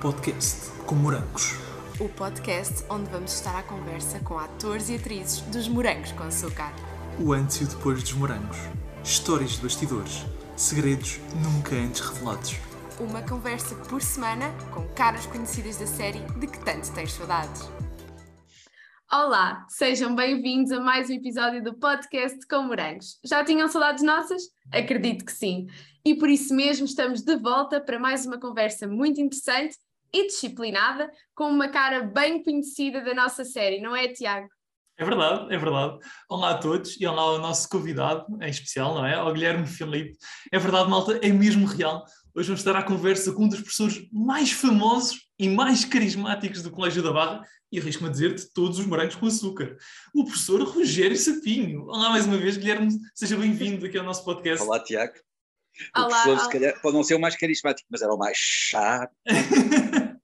podcast com morangos. O podcast onde vamos estar à conversa com atores e atrizes dos Morangos com Açúcar. O antes e o depois dos morangos. Histórias de bastidores. Segredos nunca antes revelados. Uma conversa por semana com caras conhecidas da série de que tanto tens saudades. Olá, sejam bem-vindos a mais um episódio do podcast com Morangos. Já tinham saudades nossas? Acredito que sim. E por isso mesmo estamos de volta para mais uma conversa muito interessante e disciplinada com uma cara bem conhecida da nossa série, não é, Tiago? É verdade, é verdade. Olá a todos e olá ao nosso convidado, em especial, não é? Ao Guilherme Filipe. É verdade, malta, é mesmo real. Hoje vamos estar à conversa com um dos professores mais famosos e mais carismáticos do Colégio da Barra e arrisco-me a dizer de todos os morangos com açúcar. O professor Rogério Sapinho. Olá mais uma vez, Guilherme, seja bem-vindo aqui ao nosso podcast. Olá, Tiago. O Olá, professor, olá. se calhar, pode não ser o mais carismático, mas era o mais chato.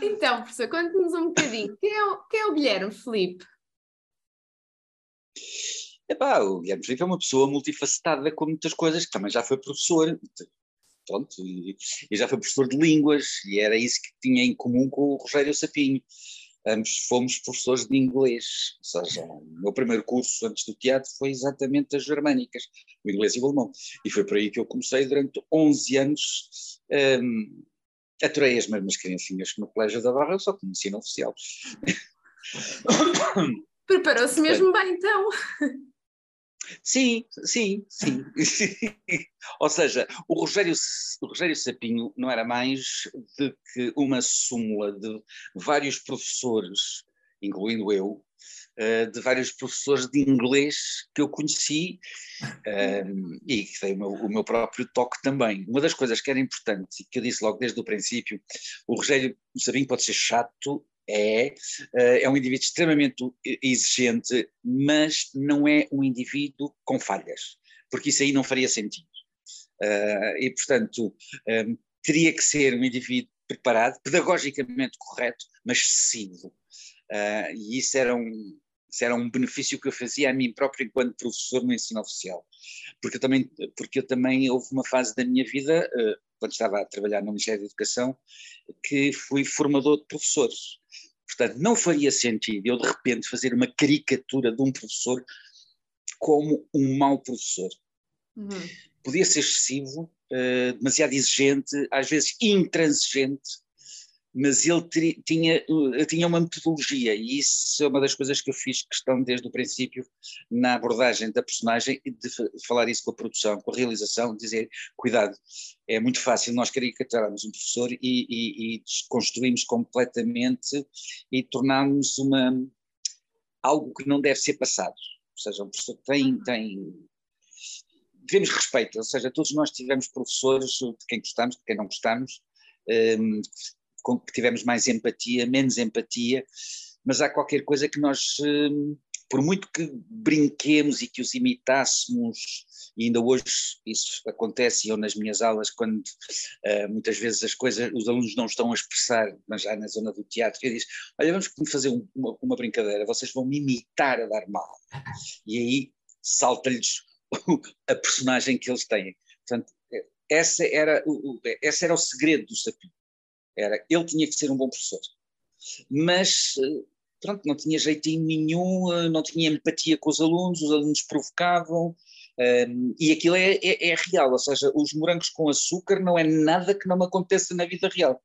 Então, professor, conte-nos um bocadinho. Quem é o, quem é o Guilherme Felipe? Epá, o Guilherme Filipe é uma pessoa multifacetada com muitas coisas, que também já foi professor, pronto, e, e já foi professor de línguas, e era isso que tinha em comum com o Rogério Sapinho. Ambos fomos professores de inglês, ou seja, o meu primeiro curso antes do teatro foi exatamente as germânicas, o inglês e o alemão. E foi por aí que eu comecei durante 11 anos. hum, aturei as mesmas criancinhas que no Colégio da Barra, só que no ensino oficial. Preparou-se mesmo bem, então. Sim, sim, sim. Ou seja, o Rogério, o Rogério Sapinho não era mais do que uma súmula de vários professores, incluindo eu, eh, de vários professores de inglês que eu conheci eh, e que meu, o meu próprio toque também. Uma das coisas que era importante e que eu disse logo desde o princípio, o Rogério Sapinho pode ser chato, é, eh, é um indivíduo extremamente exigente, mas não é um indivíduo com falhas, porque isso aí não faria sentido. Eh, e, portanto, eh, teria que ser um indivíduo preparado, pedagogicamente correto, mas excessivo. Eh, e isso era um, isso era um benefício que eu fazia a mim próprio enquanto professor no ensino oficial. Porque eu também, porque eu também houve uma fase da minha vida, quando estava a trabalhar no Ministério da Educação, que fui formador de professores. Portanto, não faria sentido eu de repente fazer uma caricatura de um professor como um mau professor. Uhum. Podia ser excessivo, eh, demasiado exigente, às vezes intransigente, mas ele tinha, eh, tinha uma metodologia e isso é uma das coisas que eu fiz questão desde o princípio na abordagem da personagem e de fa- falar isso com a produção, com a realização, dizer, cuidado, é muito fácil nós caricaturarmos um professor e, e, e desconstruímos completamente e tornarmos uma, algo que não deve ser passado. Ou seja, um professor tem, tem devemos respeito, ou seja, todos nós tivemos professores de quem gostamos, de quem não gostamos, hum, com que tivemos mais empatia, menos empatia, mas há qualquer coisa que nós, hum, por muito que brinquemos e que os imitássemos, e ainda hoje isso acontece, eu nas minhas aulas, quando ah, muitas vezes as coisas, os alunos não estão a expressar, mas já na zona do teatro, eu digo, olha, vamos fazer um- uma, uma brincadeira, vocês vão me imitar a dar mal. E aí salta-lhes a personagem que eles têm. Portanto, essa era o, o- esse era o segredo do Sapinho. Era, ele tinha que ser um bom professor. Mas, eh, pronto, não tinha jeitinho nenhum, eh, não tinha empatia com os alunos, os alunos provocavam, ehm, e aquilo é, é- é real, ou seja, os morangos com açúcar não é nada que não me aconteça na vida real.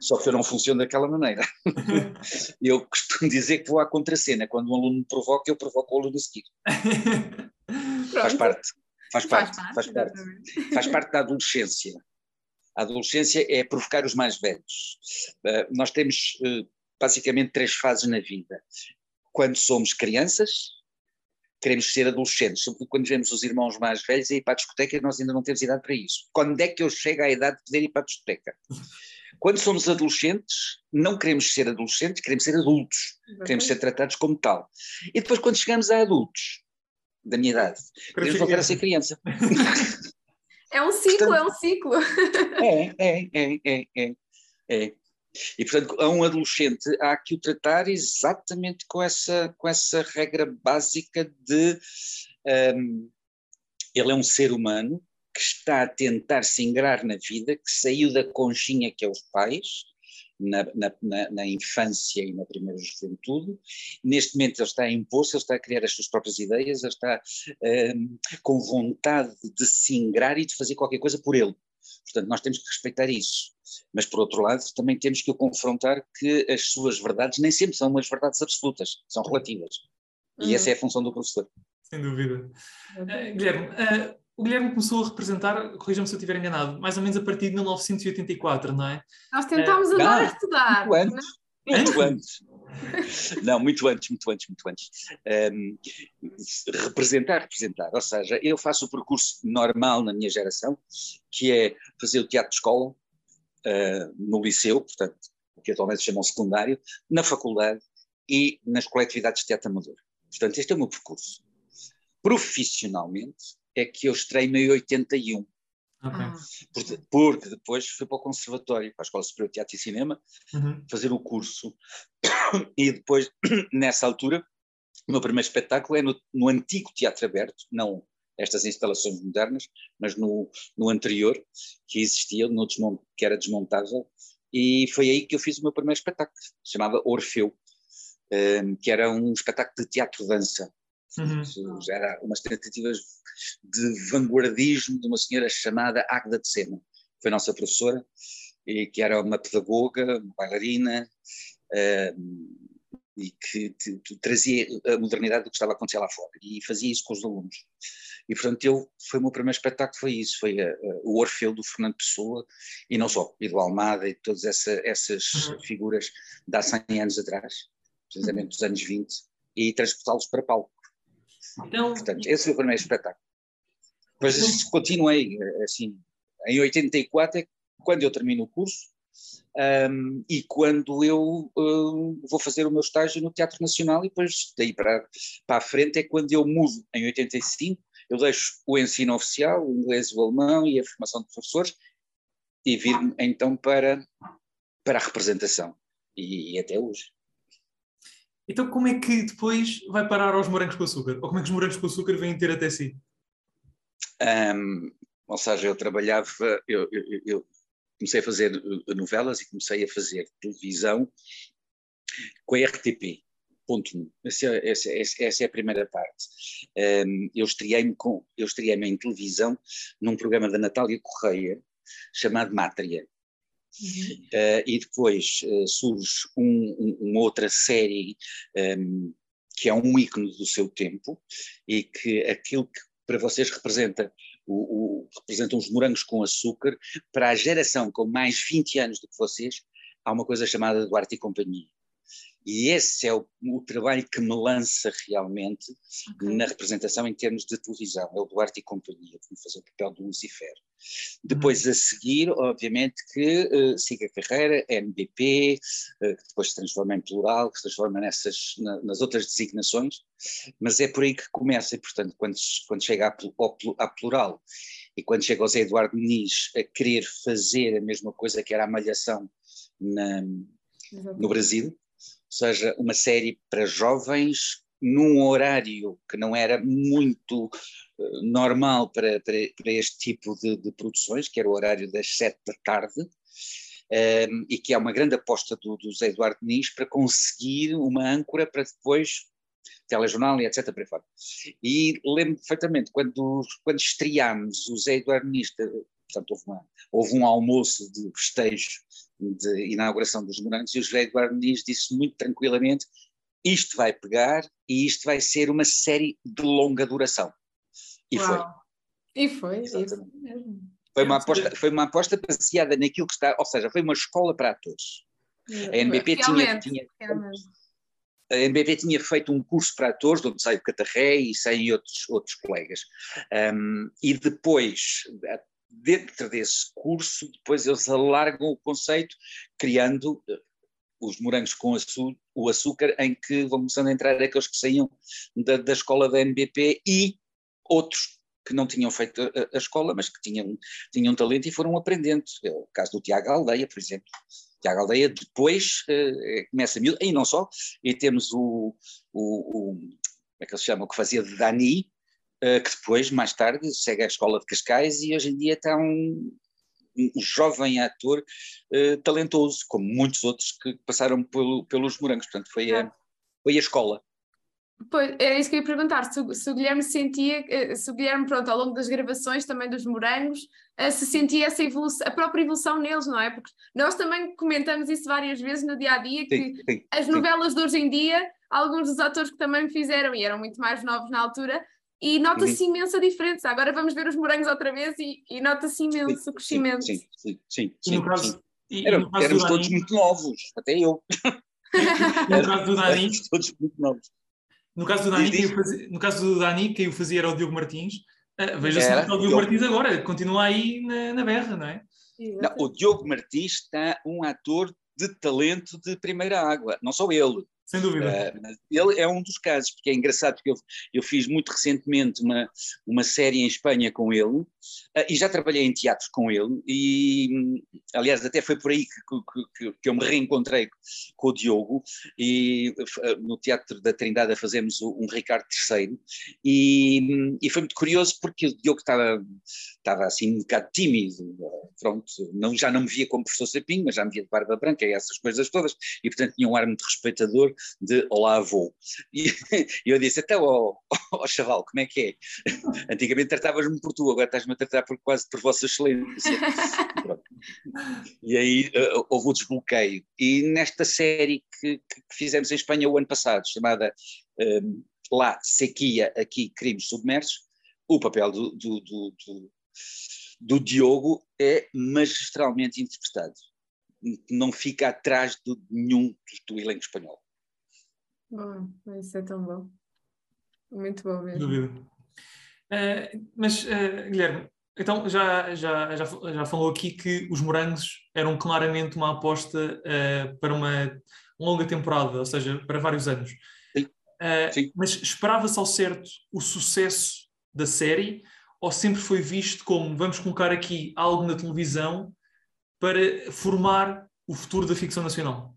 Só que eu não funciono daquela maneira. Eu costumo dizer que vou à contracena, quando um aluno me provoca, eu provoco o aluno a seguir. Faz parte. Faz parte, Faz parte, faz parte, faz parte da adolescência. A adolescência é provocar os mais velhos. Uh, nós temos uh, basicamente três fases na vida. Quando somos crianças, queremos ser adolescentes, sobretudo quando vemos os irmãos mais velhos a ir para a discoteca, nós ainda não temos idade para isso. Quando é que eu chego à idade de poder ir para a discoteca? Quando somos adolescentes, não queremos ser adolescentes, queremos ser adultos, queremos ser tratados como tal. E depois, quando chegamos a adultos, da minha idade, queremos voltar a ser criança. É um ciclo, é um ciclo. É, é, é, é, é, é. E, portanto, a um adolescente há que o tratar exatamente com essa, com essa regra básica de um, ele é um ser humano que está a tentar se ingrar na vida, que saiu da conchinha que é os pais na, na, na, na, infância e na primeira juventude. Neste momento ele está em impor-se, ele está a criar as suas próprias ideias, ele está um, com vontade de se ingrar e de fazer qualquer coisa por ele. Portanto, nós temos que respeitar isso. Mas, por outro lado, também temos que o confrontar que as suas verdades nem sempre são umas verdades absolutas, são relativas. E uhum. essa é a função do professor. Sem dúvida. Uh, Guilherme, uh, o Guilherme começou a representar, corrijam-me se eu estiver enganado, mais ou menos a partir de 1984, não é? Nós tentámos uh, agora não, estudar. Muito antes. Muito antes. Não, muito antes, muito antes, muito antes. Um, representar, representar. Ou seja, eu faço o percurso normal na minha geração, que é fazer o teatro de escola, uh, no liceu, portanto, o que atualmente se chama o secundário, na faculdade e nas coletividades de teatro amador. Portanto, este é o meu percurso. Profissionalmente, é que eu estrei em 81. Okay. Ah. Porque, porque, depois fui para o Conservatório, para a Escola Superior de Teatro e Cinema, uhum. fazer o curso. E depois, nessa altura, o meu primeiro espetáculo é no, no antigo Teatro Aberto, não estas instalações modernas, mas no, no anterior, que existia, no desmont, que era desmontável, e foi aí que eu fiz o meu primeiro espetáculo, chamava Orfeu, um, eh, que era um espetáculo de teatro-dança. Uhum. Era umas tentativas de vanguardismo de uma senhora chamada Agda de Sena. Foi nossa professora, e que era uma pedagoga, uma bailarina, uh, e que te, te, trazia a modernidade do que estava a acontecer lá fora, e fazia isso com os alunos. E, portanto, eu, foi o meu primeiro espetáculo, foi isso, foi a, a, o Orfeu do Fernando Pessoa, e não só, e do Almada, e todas essa, essas uhum. figuras de há 100 anos atrás, precisamente dos anos 20, e transportá-los para palco. Então, Portanto, esse foi o primeiro espetáculo. Depois então, continuei, assim, em 84 é quando eu termino o curso um, e quando eu um, vou fazer o meu estágio no Teatro Nacional e depois daí para, para a frente é quando eu mudo, em 85, eu deixo o ensino oficial, o inglês, o alemão e a formação de professores e vir então para, para a representação e, e até hoje. Então, como é que depois vai parar aos morangos com açúcar? Ou como é que os morangos com açúcar vêm ter até si? Um, ou seja, eu trabalhava, eu, eu, eu, comecei a fazer uh, novelas e comecei a fazer televisão com a RTP. Ponto 1. Essa, é, essa, essa, é a primeira parte. Um, eu estreiei-me estreiei em televisão num programa da Natália Correia chamado Mátria. Uh, e depois uh, surge um, um, uma outra série um, que é um ícone do seu tempo e que aquilo que para vocês representa o, o, representam os morangos com açúcar, para a geração com mais 20 anos do que vocês, há uma coisa chamada Duarte e Companhia. E esse é o, o trabalho que me lança realmente okay. na representação em termos de televisão. É o Duarte e Companhia, que fazer o papel do Lucifer. Depois, uhum. a seguir, obviamente, que uh, siga a carreira, NBP, uh, que depois se transforma em plural, que se transforma nessas, na, nas outras designações, mas é por aí que começa, e portanto, quando, quando chega à, à plural e quando chega ao Zé Eduardo Muniz a querer fazer a mesma coisa que era a malhação na, no Brasil, seja, uma série para jovens num horário que não era muito uh, normal para, para, para, este tipo de, de, produções, que era o horário das sete da tarde, um, ehm, e que é uma grande aposta do, do Zé Eduardo Nis para conseguir uma âncora para depois telejornal e etc. E lembro perfeitamente, quando, quando estreámos o Zé Eduardo Nis, portanto houve, uma, houve um almoço de festejo de inauguração dos morangos, e o José Eduardo Muniz disse muito tranquilamente: isto vai pegar e isto vai ser uma série de longa duração. E Uau. foi. E foi, Foi uma, aposta, foi uma aposta baseada naquilo que está, ou seja, foi uma escola para atores. A NBP tinha, tinha a NBP tinha feito um curso para atores, onde saiu Catarré e saem outros, outros colegas. Um, e depois, dentro desse curso, depois eles alargam o conceito, criando eh, os morangos com o açúcar, em que vão começando a entrar aqueles que saíam da, da escola da NBP e outros que não tinham feito a, a, escola, mas que tinham, tinham talento e foram aprendendo. É o caso do Tiago Aldeia, por exemplo. Tiago Aldeia depois uh, começa a miúdo, e não só, e temos o, o, o, como é que ele se chama, o que fazia de Dani, que depois, mais tarde, segue à escola de Cascais e hoje em dia está um, um jovem ator uh, talentoso, como muitos outros que passaram pelo, pelos morangos. Portanto, foi a, foi a escola. Pois, era isso que eu ia perguntar, se, se, o Guilherme sentia, eh, se o Guilherme, pronto, ao longo das gravações também dos morangos, eh, se sentia essa evolução, a própria evolução neles, não é? Porque nós também comentamos isso várias vezes no dia a dia, que sim, sim, as novelas sim. de hoje em dia, alguns dos atores que também fizeram e eram muito mais novos na altura, e nota-se uhum. imensa diferença. Agora vamos ver os morangos outra vez e, e nota-se imenso o crescimento. Sim, sim, sim. sim, caso, e, Era, éramos todos muito novos, até eu. no caso do Dani, todos muito novos. No caso do Dani, quem fazia, no caso do Dani, quem o fazia era o Diogo Martins. Uh, Veja-se que o Diogo eu... Martins agora continua aí na, na berra, não é? Não, o Diogo Martins está um ator de talento de primeira água, não só ele. Sem dúvida. Uh, ele é um dos casos, porque é engraçado, porque eu, eu fiz muito recentemente uma, uma série em Espanha com ele, uh, e já trabalhei em teatro com ele, e aliás até foi por aí que, que, que eu me reencontrei com o Diogo, e uh, no Teatro da Trindade fazemos um Ricardo III, e, e foi muito curioso porque o Diogo estava, estava assim um bocado tímido, pronto, não, já não me via como professor Sapinho, mas já me via de barba branca e essas coisas todas, e portanto tinha um ar muito respeitador, de Olá Avô. E, eu disse, até ó oh, chaval, como é que é? Antigamente tratavas-me por tu, agora estás-me a tratar por, quase por Vossa Excelência. e aí uh, houve o desbloqueio. E nesta série que, que, fizemos em Espanha o ano passado, chamada um, Lá Sequia, aqui Crimes Submersos, o papel do, do, do, do, do Diogo é magistralmente interpretado não fica atrás de nenhum do elenco espanhol. Bom, isso é tão bom. Muito bom mesmo. Dúvida. Uh, mas, uh, Guilherme, então já, já, já, já falou aqui que os morangos eram claramente uma aposta uh, para uma longa temporada, ou seja, para vários anos. Sim. Sim. Mas esperava-se ao certo o sucesso da série ou sempre foi visto como vamos colocar aqui algo na televisão para formar o futuro da ficção nacional?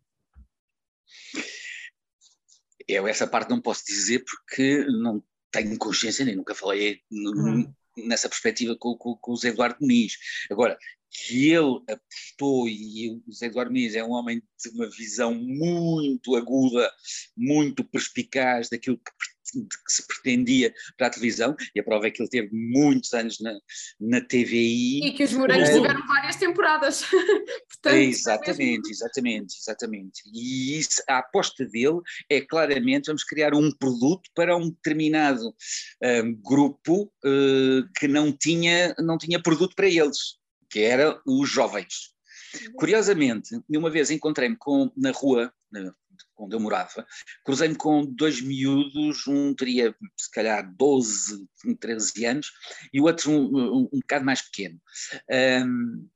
Eu essa parte não posso dizer porque não tenho consciência nem nunca falei uhum. nessa perspectiva com, com, com o Zé Eduardo Muniz. Agora, que ele apostou, e o Zé Eduardo Muniz é um homem de uma visão muito aguda, muito perspicaz daquilo que que se pretendia para a televisão, e a prova é que ele teve muitos anos na, na TVI. E que os morangos tiveram várias temporadas. Portanto, exatamente, exatamente, exatamente. E isso, a aposta dele é claramente, vamos criar um produto para um determinado um, grupo uh, que não tinha, não tinha produto para eles, que era os jovens. Uhum. Curiosamente, uma vez encontrei-me na rua, onde eu morava, cruzei-me com dois miúdos, um teria se calhar 12, 13 anos e o outro um, um, um bocado mais pequeno. Um,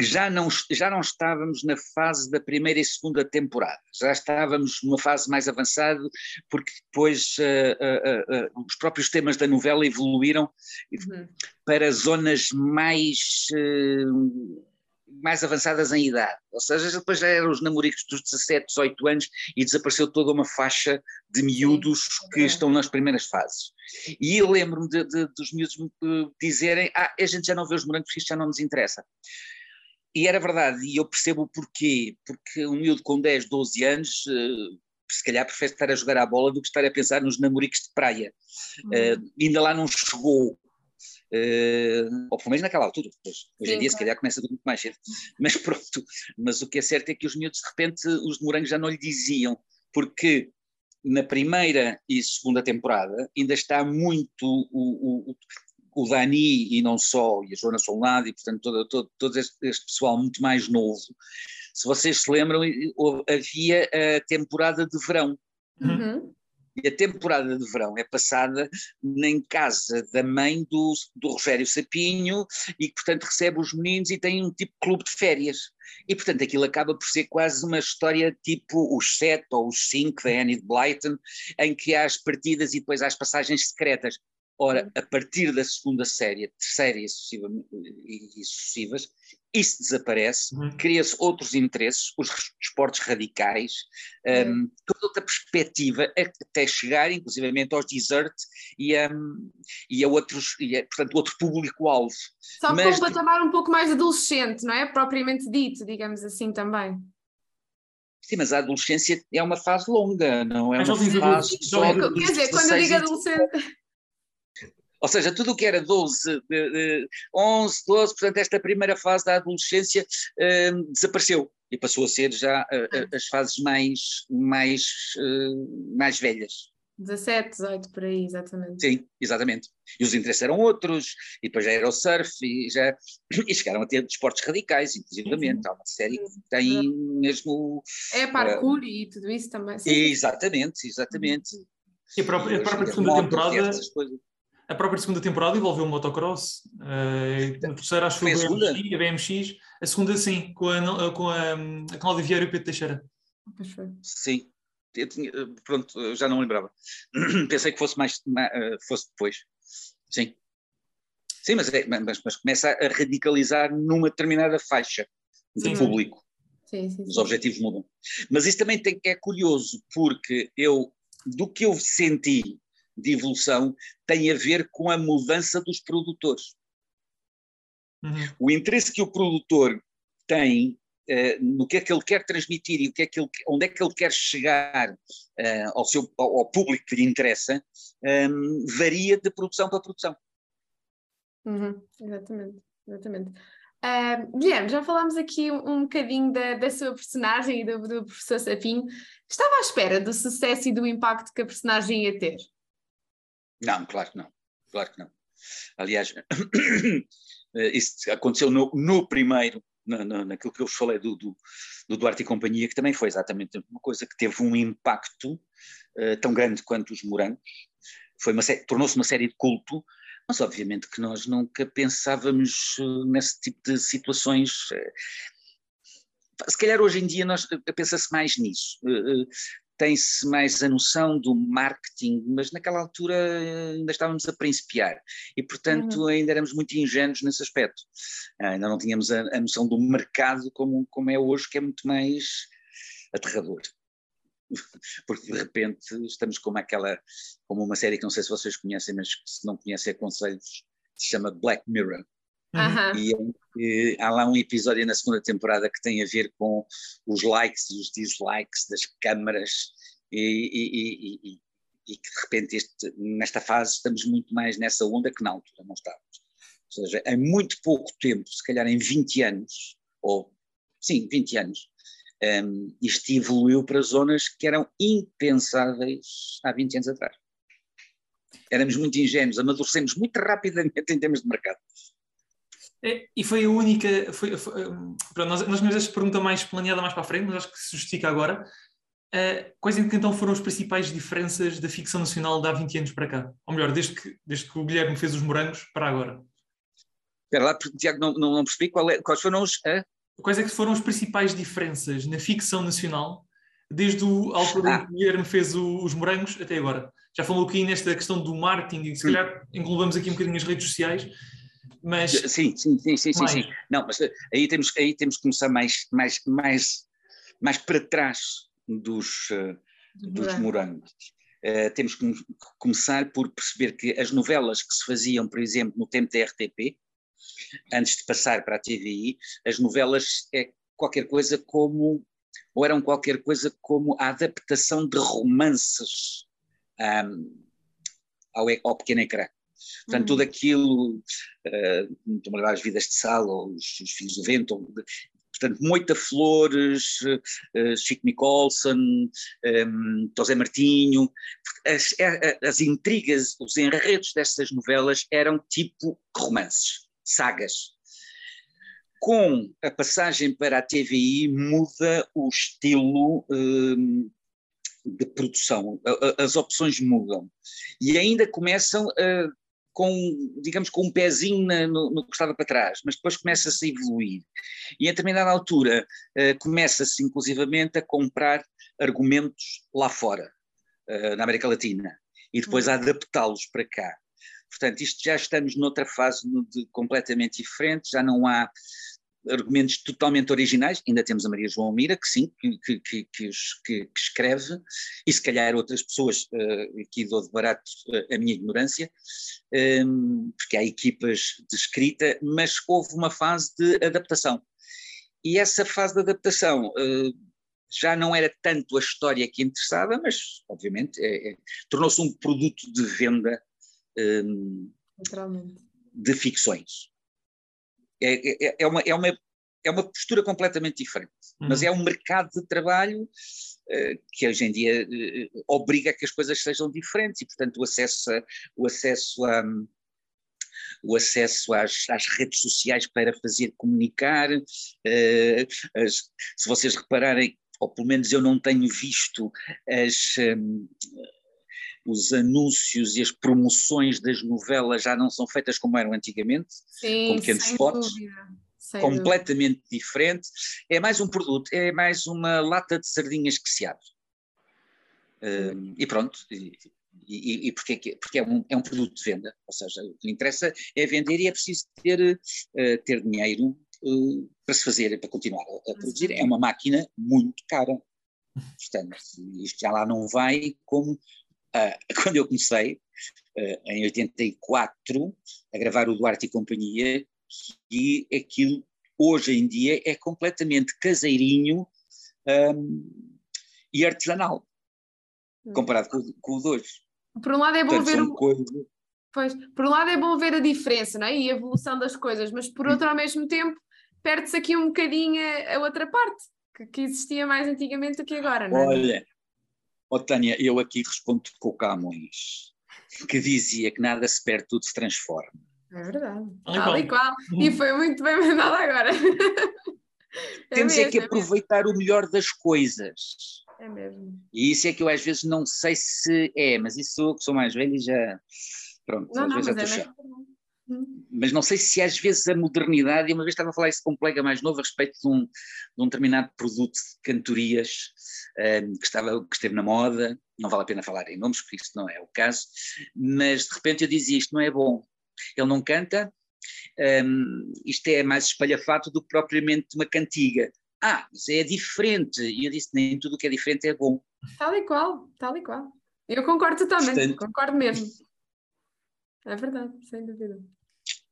já não, já não estávamos na fase da primeira e segunda temporada, já estávamos numa fase mais avançada, porque depois uh, uh, uh, os próprios temas da novela evoluíram uhum. para zonas mais mais avançadas em idade, ou seja, depois já eram os namoricos dos 17, 18 anos e desapareceu toda uma faixa de miúdos que estão nas primeiras fases. E eu lembro-me de, de, dos miúdos dizerem, ah, a gente já não vê os morangos isto já não nos interessa. E era verdade, e eu percebo o porquê, porque um miúdo com 10, 12 anos, uh, se calhar prefere estar a jogar a bola do que estar a pensar nos namoricos de praia. Uhum. Uh, ainda lá não chegou Uh, ou pelo menos naquela altura, hoje Sim, em dia se calhar começa tudo muito mais cedo, mas pronto, mas o que é certo é que os miúdos de repente, os de morangos já não lhe diziam, porque na primeira e segunda temporada ainda está muito o, o, o Dani e não só, e a Joana Solnado e portanto todo, todo, todo este, este, pessoal muito mais novo, se vocês se lembram havia a temporada de verão, uhum. E a temporada de verão é passada em casa da mãe do, do Rogério Sapinho e que, portanto, recebe os meninos e tem um tipo de clube de férias. E, portanto, aquilo acaba por ser quase uma história tipo os sete ou os cinco da Annie de Blyton, em que há as partidas e depois há as passagens secretas. Ora, a partir da segunda série, terceira e, e, e sucessivas, isso desaparece, Uhum. cria-se outros interesses, os esportes radicais, um, toda outra perspectiva até chegar, inclusivamente, aos desert e a, e a outros, e a, portanto, outro público-alvo. Só Mas com um patamar um pouco mais adolescente, não é? Propriamente dito, digamos assim também. Sim, mas a adolescência é uma fase longa, não é Mas uma fase adultos, só Quer dizer, quando eu 16 digo adolescente, Ou seja, tudo o que era 12, eh, eh, 11, 12, portanto, esta primeira fase da adolescência eh, desapareceu e passou a ser já eh, eh, as fases mais, mais, eh, mais velhas. 17, 18, por aí, exatamente. Sim, exatamente. E os interesses eram outros, e depois já era o surf, e, já, e chegaram a ter desportos radicais, inclusivamente. Há uma série que tem mesmo. É parkour e tudo isso também. Sim. Exatamente, exatamente. E a própria, a própria segunda temporada. A própria segunda temporada envolveu o motocross. Eh, na terceira acho que Foi a? BMX, a BMX. A segunda sim, com a, com a, a Cláudia Vieira e o Pedro Teixeira. Sim. Eu tinha- pronto, eu já não lembrava. Pensei que fosse mais, ma- eh, fosse depois. Sim. Sim, mas, é- mas, mas começa a radicalizar numa determinada faixa de Sim, sim. público. Sim, sim, Os sim. objetivos mudam. Mas isso também tem, é curioso, porque eu, do que eu senti de evolução, tem a ver com a mudança dos produtores. Uhum. o interesse que o produtor tem eh, no que é que ele quer transmitir e o que é que ele, onde é que ele quer chegar eh, ao, seu, ao, ao público que lhe interessa, ehm, varia de produção para produção. Uhum, exatamente, exatamente. Ah, Guilherme, já falámos aqui um, um bocadinho da, da sua personagem e do, do professor Sapinho. Estava à espera do sucesso e do impacto que a personagem ia ter? Não, claro que não. Claro que não. Aliás, isso aconteceu no, no primeiro, na, na, naquilo que eu vos falei do, do, do Duarte e Companhia, que também foi exatamente uma coisa que teve um impacto eh, tão grande quanto os morangos. Tornou-se uma série de culto, mas obviamente que nós nunca pensávamos eh, nesse tipo de situações. eh. Se calhar hoje em dia nós pensa-se mais nisso. Tem-se mais a noção do marketing, mas naquela altura eh, ainda estávamos a principiar e, portanto, ainda éramos muito ingênuos nesse aspecto. Ah, ainda não tínhamos a, a noção do mercado como, como é hoje, que é muito mais aterrador. Porque de repente estamos como aquela, como uma série que não sei se vocês conhecem, mas que se não conhecem aconselho-vos, se chama Black Mirror. Uhum. E eh, há lá um episódio na segunda temporada que tem a ver com os likes e os dislikes das câmaras e, e- e- e- e que de repente este- nesta fase estamos muito mais nessa onda que na altura não estávamos. Ou seja, em muito pouco tempo, se calhar em 20 anos, ou sim, 20 anos, hum, isto evoluiu para zonas que eram impensáveis há 20 anos atrás. Éramos muito ingênuos, amadurecemos muito rapidamente em termos de mercado. É, e foi a única. Foi, foi, hum, pronto, nós, nós temos esta pergunta mais planeada mais para a frente, mas acho que se justifica agora. Uh, quais então foram as principais diferenças da ficção nacional de há 20 anos para cá? Ou melhor, desde que, desde que o Guilherme fez os morangos para agora? Espera lá, Tiago, não, não, não percebi é- quais foram os. ah? Quais é que foram as principais diferenças na ficção nacional desde o a altura em Ah. que o Guilherme fez o- os morangos até agora? Já falou aqui nesta questão do marketing e se calhar englobamos aqui um bocadinho as redes sociais, mas Sim, sim, sim, sim, sim, mais. sim. Não, mas eh, aí temos, aí temos que começar mais, mais, mais, mais para trás dos, eh, dos morangos. Eh, temos que começar por perceber que as novelas que se faziam, por exemplo, no tempo da RTP, antes de passar para a TVI, as novelas é qualquer coisa como, ou eram qualquer coisa como a adaptação de romances ahm, ao, ao pequeno ecrã. Portanto, Uhum. tudo aquilo, uh, estou a lembrar as vidas de sala, ou os, os filhos do vento, ou- portanto, Moita Flores, uh, Chico Nicholson, um, José Martinho, as, a- a- as intrigas, os enredos destas novelas eram tipo romances, sagas. Com a passagem para a TVI muda o estilo um, de produção, as opções mudam e ainda começam a com, digamos, com um pezinho na- no, no que estava para trás, mas depois começa-se a evoluir. E a determinada altura eh, começa-se inclusivamente a comprar argumentos lá fora, eh, na América Latina, e depois a adaptá-los para cá. Portanto, isto já estamos noutra fase de- completamente diferente, já não há argumentos totalmente originais, ainda temos a Maria João Mira, que sim, que, que, que, que, que escreve, e se calhar outras pessoas, uh, aqui dou de barato uh, a minha ignorância, um, porque há equipas de escrita, mas houve uma fase de adaptação. E essa fase de adaptação uh, já não era tanto a história que interessava, mas obviamente é, é, tornou-se um produto de venda um, de ficções. É, é, é, uma, é, uma, é uma postura completamente diferente, uhum. mas é um mercado de trabalho uh, que hoje em dia uh, obriga a que as coisas sejam diferentes e, portanto, o acesso, a, o acesso a, o acesso às, às, redes sociais para fazer comunicar. Uh, as, se vocês repararem, ou pelo menos eu não tenho visto as, um, os anúncios e as promoções das novelas já não são feitas como eram antigamente, Sim, com pequenos spots. completamente dúvida. diferente. É mais um produto, é mais uma lata de sardinhas que se abre. E pronto, e, e, e porque, é, porque é, um, é um produto de venda, ou seja, o que lhe interessa é vender e é preciso ter, uh, ter dinheiro uh, para se fazer, para continuar a, a produzir. É uma máquina muito cara. Portanto, isto já lá não vai como quando eu comecei, uh, em 84, a gravar o Duarte e Companhia, e aquilo hoje em dia é completamente caseirinho um, e artesanal, hum. comparado com, com o de hoje. Por um lado é bom Portanto, ver o... Pois, por um lado é bom ver a diferença não é? e a evolução das coisas, mas por outro, ao mesmo tempo, perde-se aqui um bocadinho a, a outra parte, que, que, existia mais antigamente do que agora, não é? Olha, Oh, Tânia, eu aqui respondo com o Camões, que dizia que nada se perde, tudo se transforma. É verdade. Tal e qual. E foi muito bem mandado agora. É Temos mesmo, é que aproveitar é o melhor das coisas. É mesmo. E isso é que eu às vezes não sei se é, mas isso sou que sou mais velho e já. Pronto, não, às não, vezes mas é mas não sei se às vezes a modernidade, e uma vez estava a falar isso com um colega mais novo a respeito de um, de um determinado produto de cantorias um, ehm, que, estava, que esteve na moda, não vale a pena falar em nomes, porque isso não é o caso, mas de repente eu dizia isto não é bom, ele não canta, um, ehm, isto é mais espalhafato do que propriamente uma cantiga. Ah, mas é diferente, e eu disse nem tudo o que é diferente é bom. Tal e qual, tal e qual. Eu concordo totalmente, Portanto, concordo mesmo. É verdade, sem dúvida.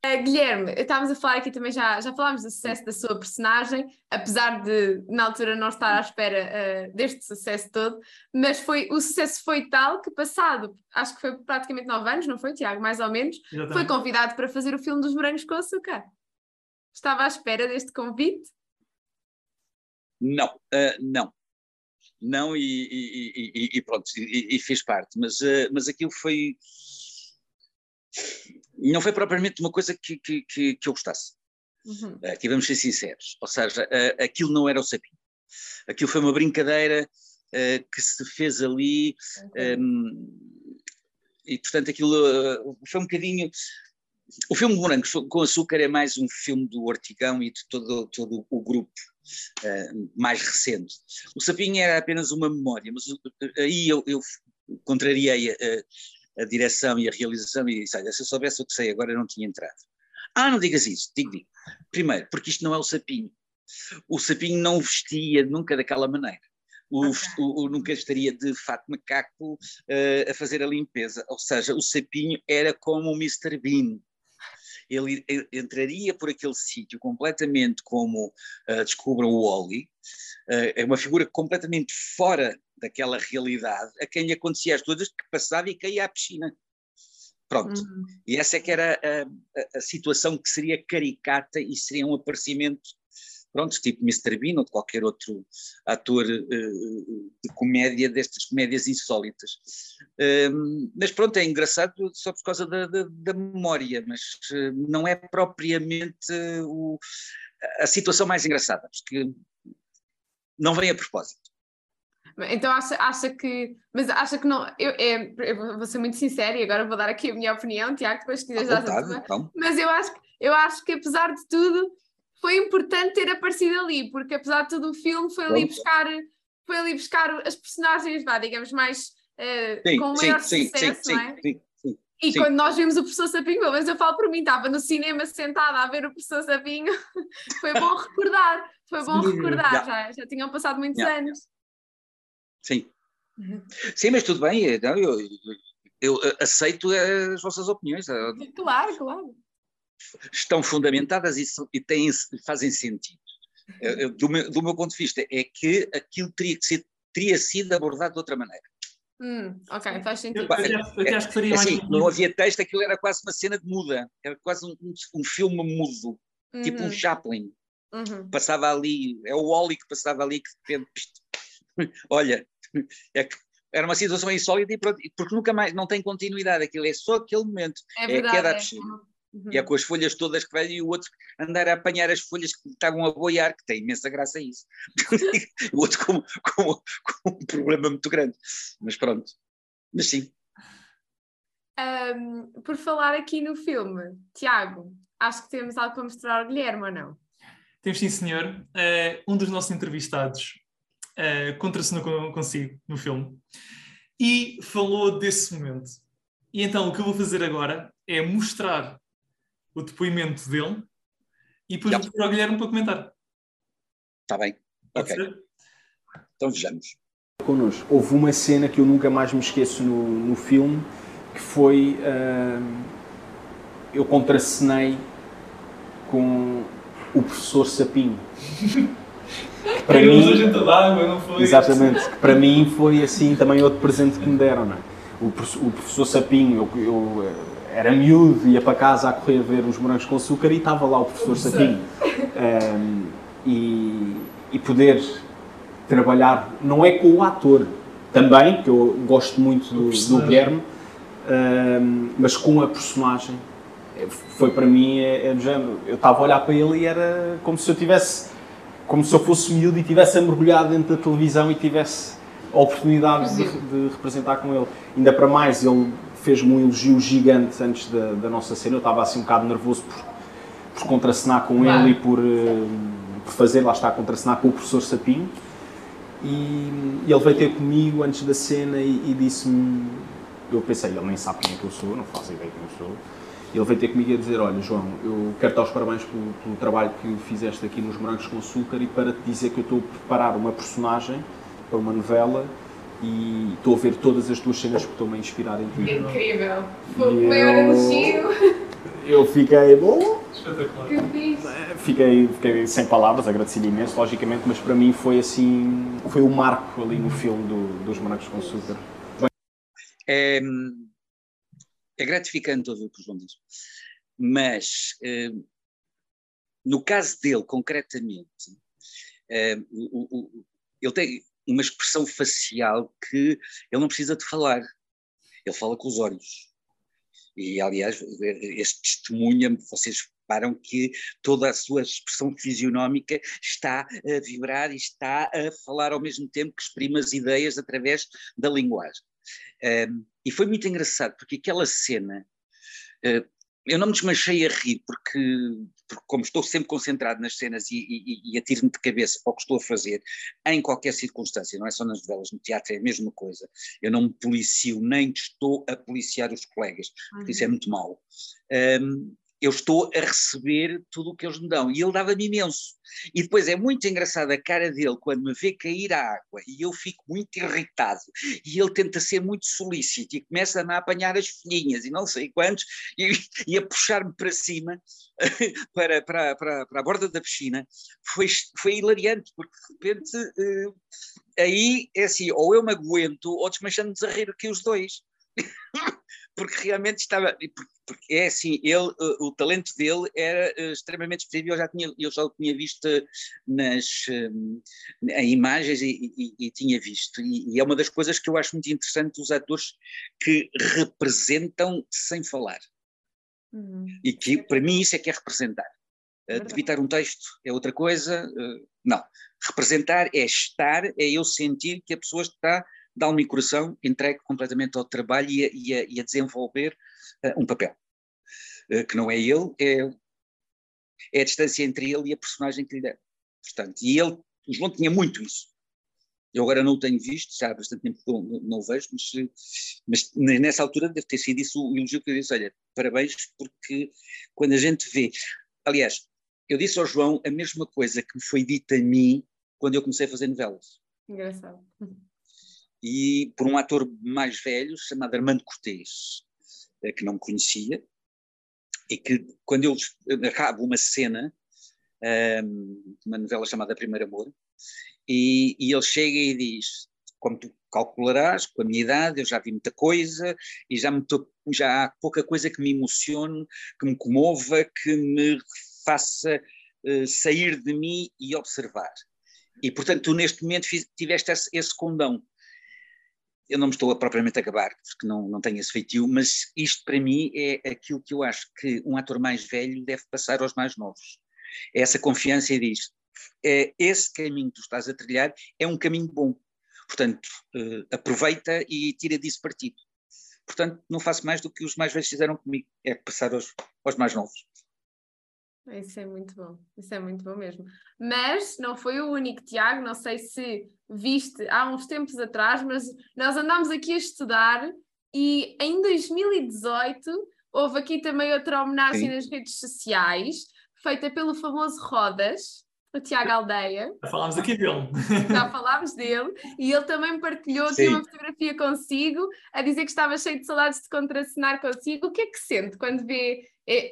Uh, Guilherme, estávamos a falar aqui também, já, já falámos do sucesso da sua personagem, apesar de na altura não estar à espera uh, deste sucesso todo, mas foi, o sucesso foi tal que passado, acho que foi praticamente nove anos, não foi, Tiago? Mais ou menos, Exatamente. foi convidado para fazer o filme dos Morangos com Açúcar. Estava à espera deste convite? Não, uh, não. Não, e, e, e, e pronto, e, fiz parte, mas, mas aquilo foi não foi propriamente uma coisa que, que, que, que eu gostasse. Uhum. Uh, aqui vamos ser sinceros. Ou seja, uh, aquilo não era o sapinho. Aquilo foi uma brincadeira uh, que se fez ali. Okay. Um, e portanto aquilo foi um bocadinho. O filme de Morangos com Açúcar é mais um filme do Ortigão e de todo, todo o grupo uh, mais recente. O Sapinho era apenas uma memória, mas aí eu, eu contrariei uh, a direção e a realização e disse, olha, se eu soubesse o que sei agora eu não tinha entrado. Ah, não digas isso, digo, digo. Primeiro, porque isto não é o sapinho. O sapinho não vestia nunca daquela maneira. O, okay. o, o nunca estaria de fato macaco uh, a fazer a limpeza. Ou seja, o sapinho era como o Mr. Bean. Ele, entraria por aquele sítio completamente como uh, descubram o Wally, uh, é uma figura completamente fora daquela realidade, a quem lhe acontecia as coisas que passava e caía à piscina. Pronto. Uhum. E essa é que era a, a, a, situação que seria caricata e seria um aparecimento, pronto, tipo Mr. Bean ou de qualquer outro ator uh, de comédia, destas comédias insólitas. Uh, mas pronto, é engraçado só por causa da, da, da memória, mas uh, não é propriamente o, a situação mais engraçada, porque não vem a propósito. Então acha, acha que. Mas acha que não. Eu, é, eu vou ser muito sincera e agora vou dar aqui a minha opinião, Tiago, depois se quiseres dar a tua. Então. Mas eu acho, eu acho que apesar de tudo foi importante ter aparecido ali, porque apesar de tudo o filme foi ali buscar, foi ali buscar as personagens, vá, digamos, mais uh, sim, com maior sim, sucesso, sim, não é? Sim, sim. E quando nós vimos o professor Sapinho, pelo menos eu falo por mim, estava no cinema sentada a ver o professor Sapinho, foi bom recordar, foi bom recordar, Yeah. já, já tinham passado muitos Yeah. anos. Sim. Sim, mas tudo bem, eh, não, eu, eu aceito as vossas opiniões, eh, Claro, claro. Estão fundamentadas e, e têm, fazem sentido. Eh, eh, Do meu, do meu ponto de vista, é que aquilo teria, que ser, teria sido abordado de outra maneira. Hum, ok, faz Eu, sentido. eu até, eu até acho que mais Assim, sentido. não havia texto, aquilo era quase uma cena de muda, era quase um, um, um filme mudo, tipo um Uhum, Chaplin. uhum. Passava ali, é o Wally que passava ali, que de repente, pst, olha, é que era uma situação insólita e pronto, porque nunca mais, não tem continuidade, aquilo é só aquele momento. É a verdade. queda é. à piscina. Uhum. E é com as folhas todas que vêm e o outro andar a apanhar as folhas que estavam a boiar, que tem imensa graça isso. o outro com, com, com um problema muito grande. Mas pronto. Mas sim, Ahm, por falar aqui no filme, Tiago, acho que temos algo para mostrar ao Guilherme ou não? Temos sim, senhor. Eh, um dos nossos entrevistados eh, contracenou con- consigo no filme e falou desse momento. E então o que eu vou fazer agora é mostrar o depoimento dele e depois Yep. vou para o Guilherme para comentar. está bem. Pode Ok, ser? então vejamos. connosco. Houve uma cena que eu nunca mais me esqueço no, no filme, que foi ahm, eu contracenei com o professor Sapinho. Que para mim, d'água, não foi? exatamente, que para mim foi assim também outro presente que me deram, não é? O, o professor Sapinho, eu, eu, era miúdo, ia para casa a correr ver os morangos com açúcar e estava lá o professor Sapinho. Ahm, e, e poder trabalhar, não é com o ator, também, que eu gosto muito do, do. Guilherme, ahm, mas com a personagem. É, Foi para mim, é, é eu estava a olhar para ele e era como se eu tivesse, como se eu fosse miúdo e tivesse a mergulhar dentro da televisão e tivesse a oportunidade de, de representar com ele. Ainda para mais, ele fez-me um elogio gigante antes da, da nossa cena, eu estava assim um bocado nervoso por, por contracenar com Claro. ele e por, eh, por fazer, lá está, contracenar com o professor Sapinho. E, e ele veio ter comigo antes da cena e, e disse-me, eu pensei, ele nem sabe quem é que eu sou, não faço ideia quem eu sou. Ele veio ter comigo a dizer, olha João, eu quero dar os parabéns pelo, pelo trabalho que fizeste aqui nos Morangos com Açúcar e para te dizer que eu estou a preparar uma personagem para uma novela e estou a ver todas as tuas cenas porque estou-me a inspirar em ti. Incrível. Foi o maior elogio Eu fiquei, bom, Espetacular. que fiz. fiquei, fiquei sem palavras, agradeci-lhe imenso, logicamente, mas para mim foi assim, foi o marco ali no filme do- dos Morangos com Açúcar. É, é gratificante ouvir o que o João diz. Mas, eh, no caso dele, concretamente, o- o- o- ele tem uma expressão facial que ele não precisa de falar. Ele fala com os olhos. E, aliás, este testemunha, vocês reparam que toda a sua expressão fisionómica está a vibrar e está a falar ao mesmo tempo que exprime as ideias através da linguagem. Um, e foi muito engraçado, porque aquela cena, uh, eu não me desmanchei a rir, porque, porque como estou sempre concentrado nas cenas e, e, e atiro-me de cabeça para o que estou a fazer, em qualquer circunstância, não é só nas novelas, no teatro é a mesma coisa. Eu não me policio, nem estou a policiar os colegas, porque isso é muito mau. Um, eu estou a receber tudo o que eles me dão. E ele dava-me imenso. E depois é muito engraçado a cara dele quando me vê cair a água e eu fico muito irritado. E ele tenta ser muito solícito e começa-me a apanhar as folhinhas e não sei quantos e, e a puxar-me para cima, para, para, para, para a borda da piscina. Foi, foi hilariante, porque de repente eh, aí é assim, ou eu me aguento ou desmanchamos a rir aqui os dois. porque realmente estava. Porque é assim, ele, o talento dele era eh, extremamente expressivo. Eu já, tinha, eu já o tinha visto nas em imagens e, e, e tinha visto. E, e, é uma das coisas que eu acho muito interessante dos atores que representam sem falar. Uhum. E que para mim isso é que é representar. Uh, debitar um texto é outra coisa. Uh, não. Representar é estar, é eu sentir que a pessoa está de alma e coração entregue completamente ao trabalho e a, e a, e a desenvolver uh, um papel. Uh, que não é ele, é, é a distância entre ele e a personagem que lhe der. Portanto, e ele, o João tinha muito isso. Eu agora não o tenho visto, já há bastante tempo que não, não o vejo, mas, mas nessa altura deve ter sido isso o elogio que eu disse, olha, parabéns, porque quando a gente vê... Aliás, eu disse ao João a mesma coisa que me foi dita a mim quando eu comecei a fazer novelas. Engraçado. E por um ator mais velho, chamado Armando Cortês, eh, que não me conhecia, e que quando eu acabo uma cena, um, uma novela chamada Primeiro Amor, e, e ele chega e diz, como tu calcularás, com a minha idade, eu já vi muita coisa e já, me tô, já há pouca coisa que me emocione, que me comova, que me faça uh, sair de mim e observar. E, portanto, tu neste momento tiveste esse condão. Eu não me estou a, propriamente a acabar, porque não, não tenho esse feitio, mas isto para mim é aquilo que eu acho que um ator mais velho deve passar aos mais novos. É essa confiança e diz, é, esse caminho que tu estás a trilhar é um caminho bom. Portanto, uh, aproveita e tira disso partido. Portanto, não faço mais do que os mais velhos fizeram comigo, é passar aos, aos mais novos. Isso é muito bom, isso é muito bom mesmo. Mas não foi o único, Tiago, não sei se viste há uns tempos atrás, mas nós andámos aqui a estudar e em 2018 houve aqui também outra homenagem Sim. nas redes sociais, feita pelo famoso Rodas, o Tiago Aldeia. Já falámos aqui dele. Já falámos dele e ele também partilhou aqui uma fotografia consigo, a dizer que estava cheio de saudades de contracenar consigo. O que é que sente quando vê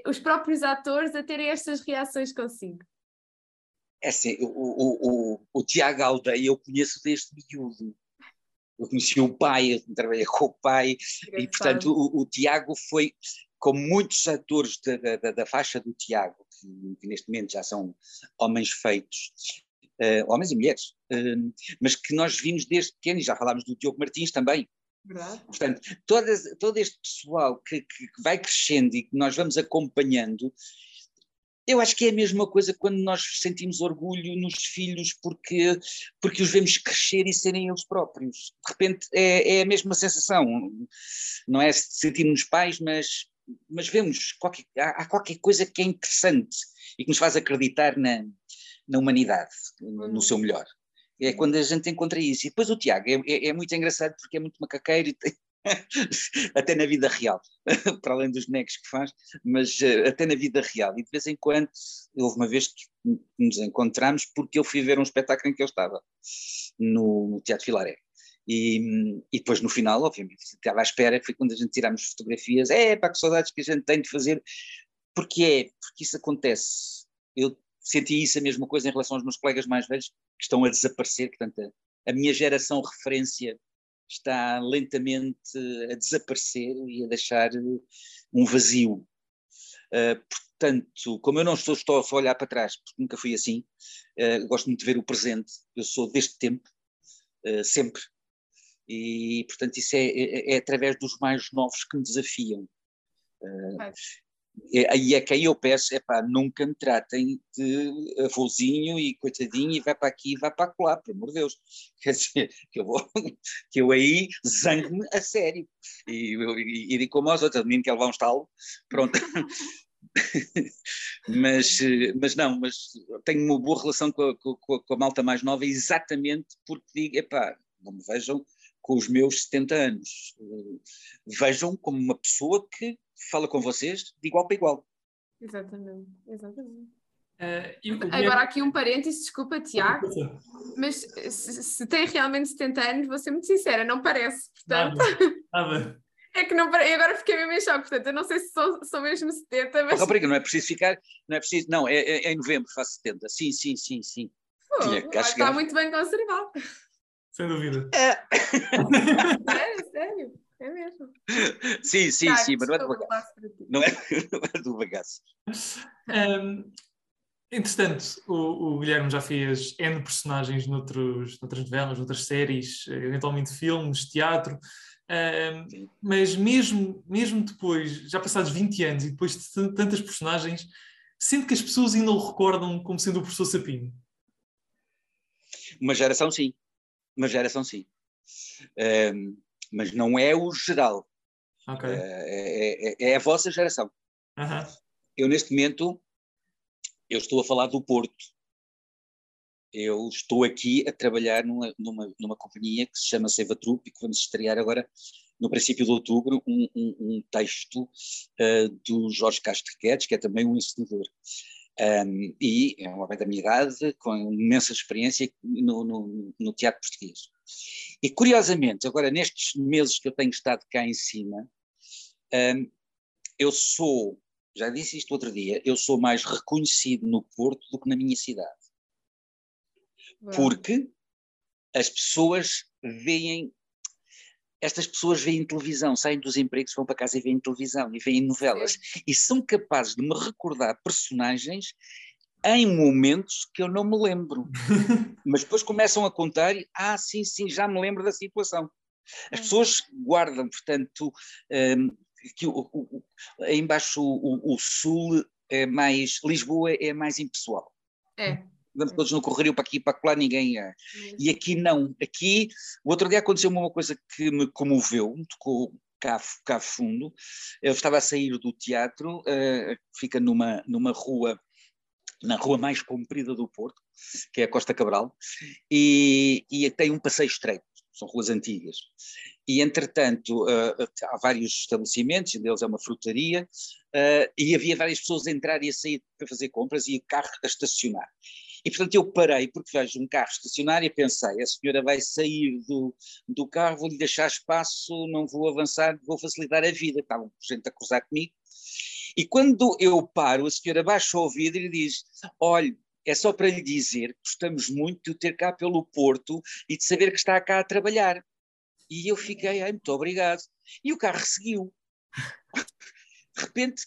os próprios atores a terem estas reações consigo? É assim, o, o, o, o Tiago Aldeia eu conheço desde miúdo. Eu conheci o pai, eu trabalhei com o pai, e portanto o, o Tiago foi, como muitos atores da, da, da faixa do Tiago, que, que, neste momento já são homens feitos, uh, homens e mulheres, uh, mas que nós vimos desde pequeno, e já falámos do Diogo Martins também. Verdade. Portanto, todo, todo este pessoal que, que, vai crescendo e que nós vamos acompanhando, eu acho que é a mesma coisa quando nós sentimos orgulho nos filhos porque, porque os vemos crescer e serem eles próprios. De repente é, é a mesma sensação. Não é sentirmos pais, mas mas vemos, qualquer, há, há, qualquer coisa que é interessante e que nos faz acreditar na, na humanidade, no, no seu melhor. É quando a gente encontra isso. E depois o Tiago é, é, é muito engraçado porque é muito macaqueiro e tem, até na vida real, para além dos bonecos que faz, mas uh, até na vida real. E de vez em quando, houve uma vez que nos encontramos porque eu fui ver um espetáculo em que eu estava, no, Teatro Filaré. E, e, depois no final, obviamente, estava à espera, foi quando a gente tiramos fotografias, é pá, que saudades que a gente tem de fazer, porque é, porque isso acontece. Eu senti isso a mesma coisa em relação aos meus colegas mais velhos que estão a desaparecer, portanto, a, a minha geração referência está lentamente a desaparecer e a deixar um vazio. Uh, portanto, como eu não estou, estou a olhar para trás, porque nunca fui assim, uh, gosto muito de ver o presente, eu sou deste tempo, uh, sempre, e, portanto, isso é, é, é, através dos mais novos que me desafiam. Uh, e é quem eu peço, é pá, nunca me tratem de avôzinho e coitadinho e vai para aqui e vai para lá, pelo amor de Deus. Quer dizer, que eu, vou, que eu aí zango-me a sério. E, e, e digo como aos outros, menino quer levar um estalo, pronto. mas, mas não, mas tenho uma boa relação com a, com, com a malta mais nova exatamente porque digo, epá, não me vejam com os meus 70 anos. Vejam como uma pessoa que fala com vocês de igual para igual. Exatamente, exatamente. Uh, Agora aqui um parênteses, desculpa Tiago, mas se, se, tem realmente 70 anos, vou ser muito sincera, não parece, portanto... Nada, nada. É que não parece, agora fiquei mesmo em choque, portanto, eu não sei se sou, sou mesmo 70, mas... Oh, não é preciso ficar, não é preciso, não, é, é, é em novembro faço 70, sim, sim, sim, sim. Pô, está muito bem conservado. Sem dúvida. É. sério, sério. É mesmo. Sim, sim, ah, sim, mas não é do bagaço. Não é, não é do bagaço. Um, entretanto, o, o, Guilherme já fez N personagens noutros, noutras novelas, noutras séries, eventualmente filmes, teatro. Um, mas mesmo, mesmo depois, já passados 20 anos e depois de tantas personagens, sente que as pessoas ainda o recordam como sendo o professor Sapinho? Uma geração, sim uma geração sim. Um, mas não é o geral. Okay. Uh, é, é, é, a vossa geração. Uhum. Eu, neste momento, eu estou a falar do Porto. eu estou aqui a trabalhar numa, numa, numa companhia que se chama Seiva Trupe e que vamos estrear agora no princípio de outubro um, um, um texto uh, do Jorge Castro Guedes, que é também um ensinador. Um, e é um homem da minha idade, com imensa experiência no, no, no, teatro português. E curiosamente, agora nestes meses que eu tenho estado cá em cima, um, eu sou, já disse isto outro dia, eu sou mais reconhecido no Porto do que na minha cidade. Porque as pessoas veem estas pessoas veem televisão, saem dos empregos, vão para casa e veem televisão e veem novelas e são capazes de me recordar personagens em momentos que eu não me lembro. Mas depois começam a contar e, ah, sim, sim, já me lembro da situação. As pessoas guardam, portanto, um, que o, o, o, embaixo o, o, sul é mais, Lisboa é mais impessoal. É andamos todos no correio para aqui para lá, ninguém é. E aqui não. Aqui, o outro dia aconteceu uma coisa que me comoveu, me tocou cá, cá fundo. Eu estava a sair do teatro, uh, fica numa, numa rua, na rua mais comprida do Porto, que é a Costa Cabral, e, e tem um passeio estreito, são ruas antigas. E, entretanto, uh, há vários estabelecimentos, um deles é uma frutaria, uh, e havia várias pessoas a entrar e a sair para fazer compras e o carro a estacionar. E, portanto, eu parei porque vejo um carro estacionário e pensei, a senhora vai sair do, do carro, vou-lhe deixar espaço, não vou avançar, vou facilitar a vida. Estava gente a cruzar comigo. E quando eu paro, a senhora baixa o vidro e diz, olha, é só para lhe dizer que gostamos muito de o ter cá pelo Porto e de saber que está cá a trabalhar. E eu fiquei, ai, muito obrigado. E o carro seguiu. De repente,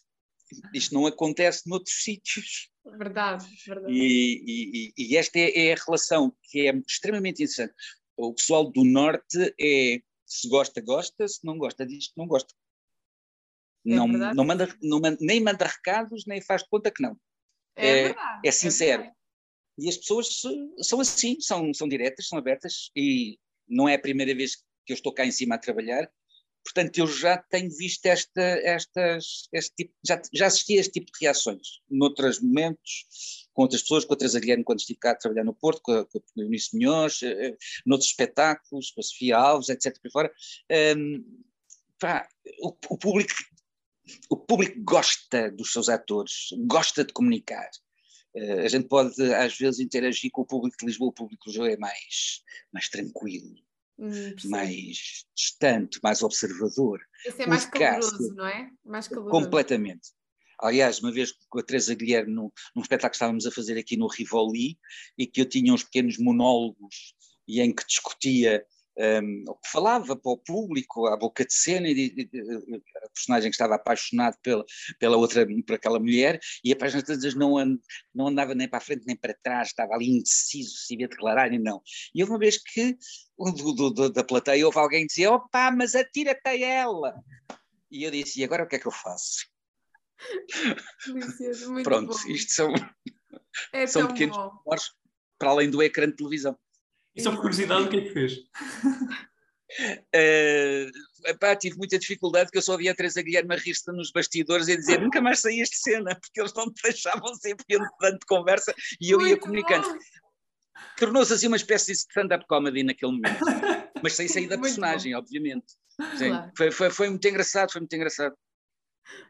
isto não acontece noutros sítios. Verdade, verdade. E, e, e esta é, é, a relação que é extremamente interessante. O pessoal do Norte é, se gosta, gosta, se não gosta, diz que não gosta. É não, não manda, não manda, nem manda recados, nem faz de conta que não. É, é, verdade, é sincero. É e as pessoas são assim, são, são diretas, são abertas, e não é a primeira vez que eu estou cá em cima a trabalhar, Portanto, eu já tenho visto esta, estas, este tipo, já, já assisti a este tipo de reações, noutros momentos, com outras pessoas, com a Guilherme, quando estive cá a trabalhar no Porto, com, com o Eunice eh, eh, noutros espetáculos, com a Sofia Alves, etc. Por fora. Um, pá, o, o, público, o público gosta dos seus atores, gosta de comunicar. Uh, a gente pode, às vezes, interagir com o público de Lisboa, o público de Lisboa é mais, mais tranquilo Hum, mais distante, mais observador. Esse é mais caloroso, não é? Mais caloroso. Completamente. Aliás, uma vez com a Teresa Guilherme, num, num espetáculo que estávamos a fazer aqui no Rivoli, e que eu tinha uns pequenos monólogos e em que discutia um, que falava para o público, à boca de cena, e, e, a personagem que estava apaixonado pela, pela outra, por aquela mulher, e a página todas não, and, não andava nem para a frente nem para trás, estava ali indeciso se ia declarar e não. E houve uma vez que do, do, do, da plateia houve alguém que dizia: opa, mas atira-te a ela! E eu disse: e agora o que é que eu faço? Pronto, bom. isto são, é são pequenos para além do ecrã de televisão. E só por curiosidade, o que é que fez? Uh, epá, tive muita dificuldade porque eu só via a Teresa Guilherme a rir-se nos bastidores e dizer nunca mais saías de cena, porque eles não te deixavam sempre dando de conversa e eu Muito ia comunicando. Tornou-se assim uma espécie de stand-up comedy naquele momento, mas sem sair da personagem, obviamente. Claro. Foi, foi, foi muito engraçado, foi muito engraçado.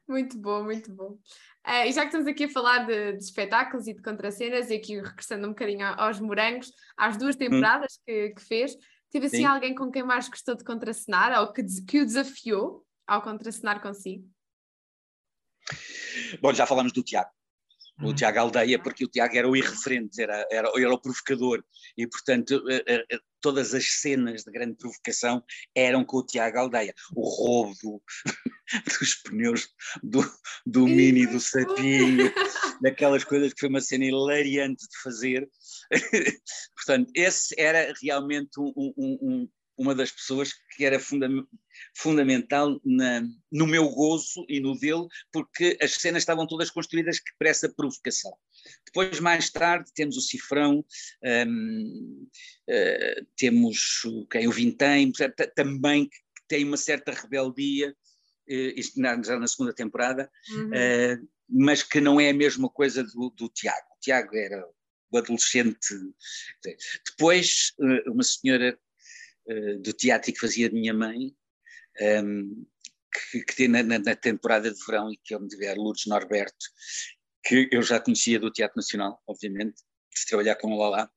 Muito bom, muito bom. Uh, e já que estamos aqui a falar de, de, espetáculos e de contracenas, e aqui regressando um bocadinho aos morangos, às duas hum. temporadas hum. que, que, fez, teve assim Sim. alguém com quem mais gostou de contracenar ou que, que o desafiou ao contracenar consigo? Bom, já falamos do Tiago o Tiago Aldeia, porque o Tiago era o irreferente, era, era, era o provocador, e portanto eh, eh, eh, todas as cenas de grande provocação eram com o Tiago Aldeia. O roubo dos pneus do, do Mini, do Sapinho, daquelas coisas que foi uma cena hilariante de fazer. portanto, esse era realmente um, um, um uma das pessoas que era funda fundamental na, no meu gozo e no dele, porque as cenas estavam todas construídas para essa provocação. Depois, mais tarde, temos o Cifrão, um, uh, eh, temos quem o Vintém, também que tem uma certa rebeldia, uh, isto já na segunda temporada, uhum. uh, mas que não é a mesma coisa do, do Tiago. O Tiago era o adolescente. Depois, uma senhora uh, do teatro que fazia de minha mãe, um, ehm, que, que na, na, temporada de verão e que eu me tiver Lourdes Norberto, que eu já conhecia do Teatro Nacional, obviamente, de trabalhar com ela lá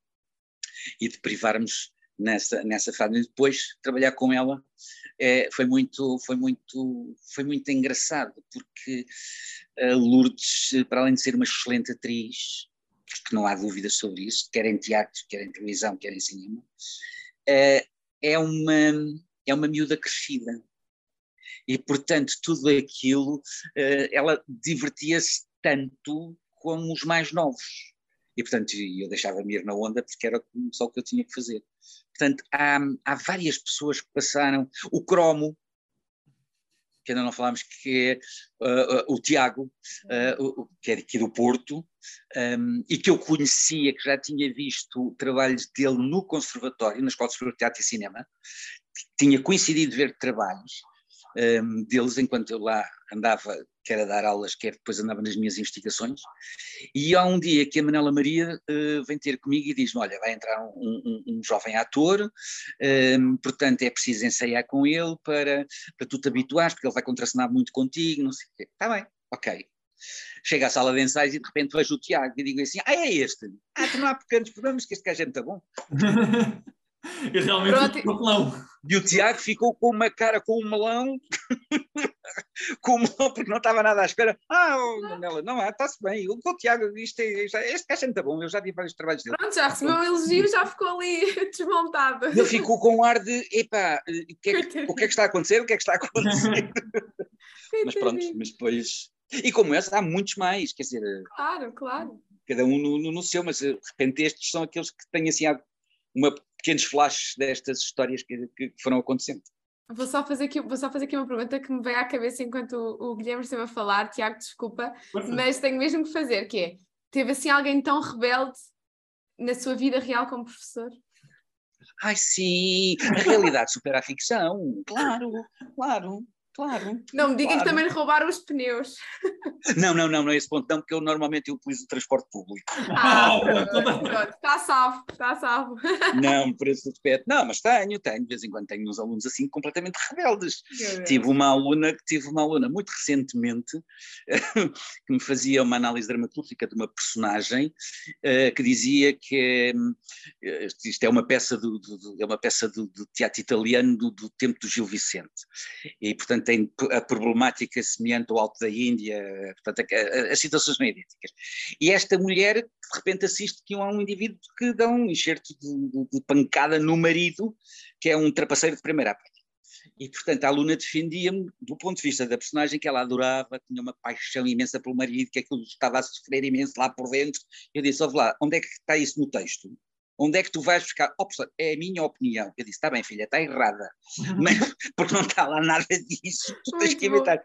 e de privarmos nessa nessa fase. E depois trabalhar com ela é, foi muito foi muito foi muito engraçado porque a Lourdes, para além de ser uma excelente atriz, que não há dúvidas sobre isso, quer em teatro, quer em televisão, quer em cinema, é, é uma é uma miúda crescida. E portanto tudo aquilo eh, ela divertia-se tanto como os mais novos. E portanto eu deixava-me ir na onda porque era só o que eu tinha que fazer. Portanto, há, há várias pessoas que passaram, o cromo, que ainda não falámos, que é uh, o Tiago, uh, que é aqui do Porto, um, e que eu conhecia, que já tinha visto trabalhos dele no Conservatório, na Escola de Teatro e Cinema, tinha coincidido ver trabalhos, um, deles enquanto eu lá andava, quer a dar aulas, quer depois andava nas minhas investigações. E há um dia que a Manela Maria uh, vem ter comigo e diz-me: Olha, vai entrar um, um, um jovem ator, um, portanto é preciso ensaiar com ele para, para tu te habituares, porque ele vai contracenar muito contigo, não sei o quê. Está bem, ok. Chega à sala de ensaios e de repente vejo o Tiago e digo assim: Ah, é este? Ah, tu não há pequenos problemas, que este gajo é muito bom. E realmente Pronto. melão. E o Tiago ficou com uma cara com um melão, com melão porque não estava nada à espera. Ah, oh, Manela, não, está-se bem. O, o Tiago, isto é, este gajo é muito bom, eu já vi vários trabalhos dele. Pronto, já recebeu um elogio, já ficou ali desmontado. Ele ficou com um ar de, epá, o que, é que, o que é que está a acontecer? O que é que está a acontecer? mas pronto, mas depois... E como esse, há muitos mais, quer dizer... Claro, claro. Cada um no, no, no seu, mas de repente estes são aqueles que têm assim uma pequenos flashes destas histórias que, que foram acontecendo. Vou só, fazer aqui, vou só fazer aqui uma pergunta que me veio à cabeça enquanto o, o Guilherme esteve a falar, Tiago, desculpa, mas tenho mesmo que fazer, que é, teve assim alguém tão rebelde na sua vida real como professor? Ai sim, a realidade supera a ficção, claro, claro. Claro. Não me diga claro. que também roubaram os pneus. Não, não, não, não é esse ponto, não, porque eu normalmente utilizo o transporte público. Ah, pronto, está salvo, está salvo. Não, por esse aspecto. Não, mas tenho, tenho, de vez em quando tenho uns alunos assim completamente rebeldes. Tive uma aluna, tive uma aluna muito recentemente que me fazia uma análise dramatúrgica de uma personagem eh, que dizia que é, isto é uma peça do, do é uma peça do, do teatro italiano do, do tempo do Gil Vicente. E, portanto tem a problemática semelhante ao Alto da Índia, portanto as situações são idênticas. E esta mulher de repente assiste que há um indivíduo que dá um enxerto de, de, pancada no marido, que é um trapaceiro de primeira parte. E, portanto, a aluna defendia-me do ponto de vista da personagem que ela adorava, tinha uma paixão imensa pelo marido, que aquilo estava a sofrer imenso lá por dentro. Eu disse, ouve lá, onde é que está isso no texto? Onde é que tu vais buscar? Oh, professor, é a minha opinião. Eu disse, está bem, filha, está errada. Mas, porque não está lá nada disso. Tu tens que evitar.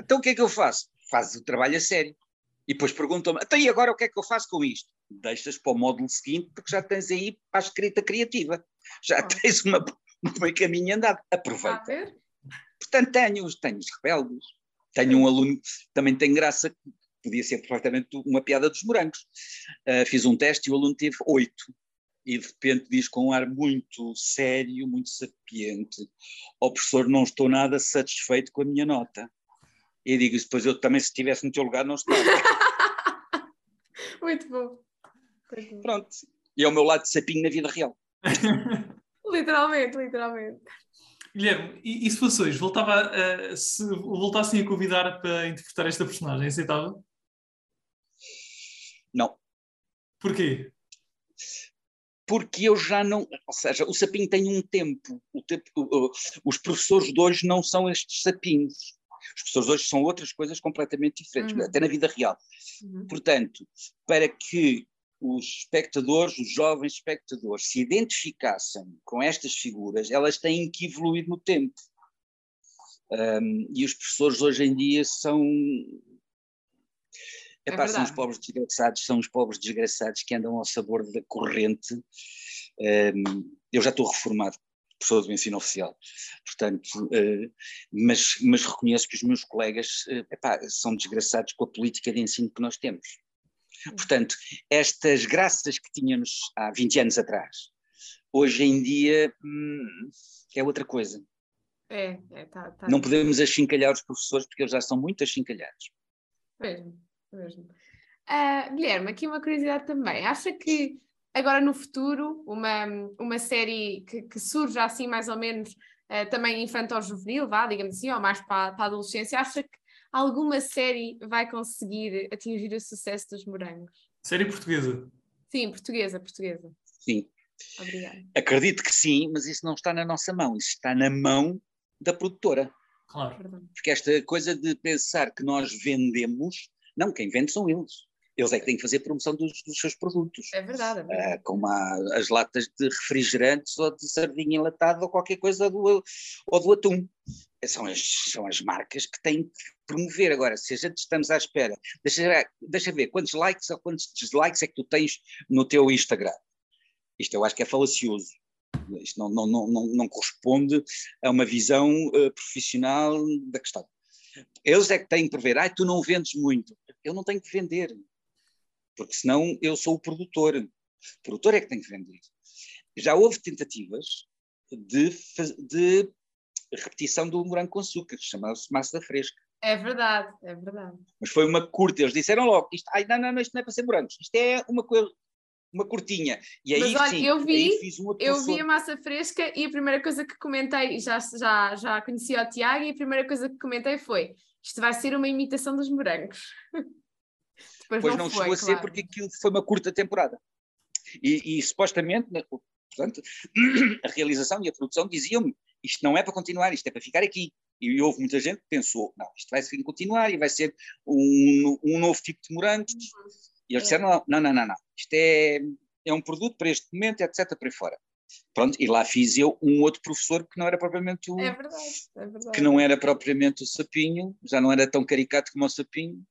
Então o que é que eu faço? Fazes o trabalho a sério. E depois perguntam-me, então e agora o que é que eu faço com isto? Deixas para o módulo seguinte, porque já tens aí para a escrita criativa. Já oh. tens uma, um caminho andado. Aproveita. Portanto, tenho, tenho os rebeldes. Tenho um aluno que também tem graça, podia ser perfeitamente uma piada dos morangos. Uh, fiz um teste e o aluno teve oito e de repente diz com um ar muito sério, muito sapiente: Ó oh, professor, não estou nada satisfeito com a minha nota. E digo depois eu também, se estivesse no teu lugar, não estava. muito bom. Pronto. E é o meu lado de sapinho na vida real. literalmente, literalmente. Guilherme, e, e se fosse hoje, voltava a, se voltassem a convidar para interpretar esta personagem, aceitava? Não. Porquê? Porque eu já não. Ou seja, o sapinho tem um tempo. tempo os professores de hoje não são estes sapinhos. Os professores de hoje são outras coisas completamente diferentes, uhum. até na vida real. Uhum. Portanto, para que os espectadores, os jovens espectadores, se identificassem com estas figuras, elas têm que evoluir no tempo. Um, e os professores hoje em dia são Epá, é são os pobres desgraçados, são os pobres desgraçados que andam ao sabor da corrente. Eu já estou reformado, professor do ensino oficial, portanto, uh, mas, mas reconheço que os meus colegas uh, epá, são desgraçados com a política de ensino que nós temos. Portanto, estas graças que tínhamos há 20 anos atrás, hoje em dia hum, é outra coisa. É, é tá, tá. Não podemos achincalhar os professores porque eles já são muito achincalhados. Mesmo, mesmo. Ah, Guilherme, aqui uma curiosidade também. Acha que agora no futuro, uma, uma série que, que surja assim mais ou menos uh, também infantil-juvenil, vá, digamos assim, ou mais para, para a adolescência, acha que alguma série vai conseguir atingir o sucesso dos morangos? Série portuguesa? Sim, portuguesa, portuguesa. Sim. Obrigada. Acredito que sim, mas isso não está na nossa mão, isso está na mão da produtora. Claro. Porque esta coisa de pensar que nós vendemos, não, quem vende são eles. Eles é que têm que fazer promoção dos, dos seus produtos. É verdade. É verdade. Uh, como a, as latas de refrigerantes ou de sardinha enlatada ou qualquer coisa do, ou do atum. São as, são as marcas que têm que promover. Agora, se a gente estamos à espera, deixa, deixa ver quantos likes ou quantos dislikes é que tu tens no teu Instagram. Isto eu acho que é falacioso. Isto não, não, não, não, não corresponde a uma visão uh, profissional da questão. Eles é que têm que prever, ah, tu não vendes muito. Eu não tenho que vender, porque senão eu sou o produtor. O produtor é que tem que vender. Já houve tentativas de, de repetição do morango com açúcar, chamava-se massa fresca. É verdade, é verdade. Mas foi uma curta, eles disseram logo, isto, ai, não, não, não, isto não é para ser morangos, isto é uma coisa, uma curtinha. E aí, Mas olha, sim, eu vi, eu vi a massa fresca e a primeira coisa que comentei, já, já, já conheci o Tiago, e a primeira coisa que comentei foi: isto vai ser uma imitação dos morangos. Depois pois não, não foi, chegou a ser porque aquilo foi uma curta temporada. E, e supostamente, portanto, a realização e a produção diziam-me: isto não é para continuar, isto é para ficar aqui. E houve muita gente que pensou: não, isto vai ser continuar e vai ser um, um novo tipo de morangos. Uhum. E eles é. disseram: não, não, não, não, isto é, é um produto para este momento, etc. Para aí fora. Pronto, e lá fiz eu um outro professor que não era propriamente o. É verdade, é verdade. Que não era propriamente o sapinho, já não era tão caricato como o sapinho,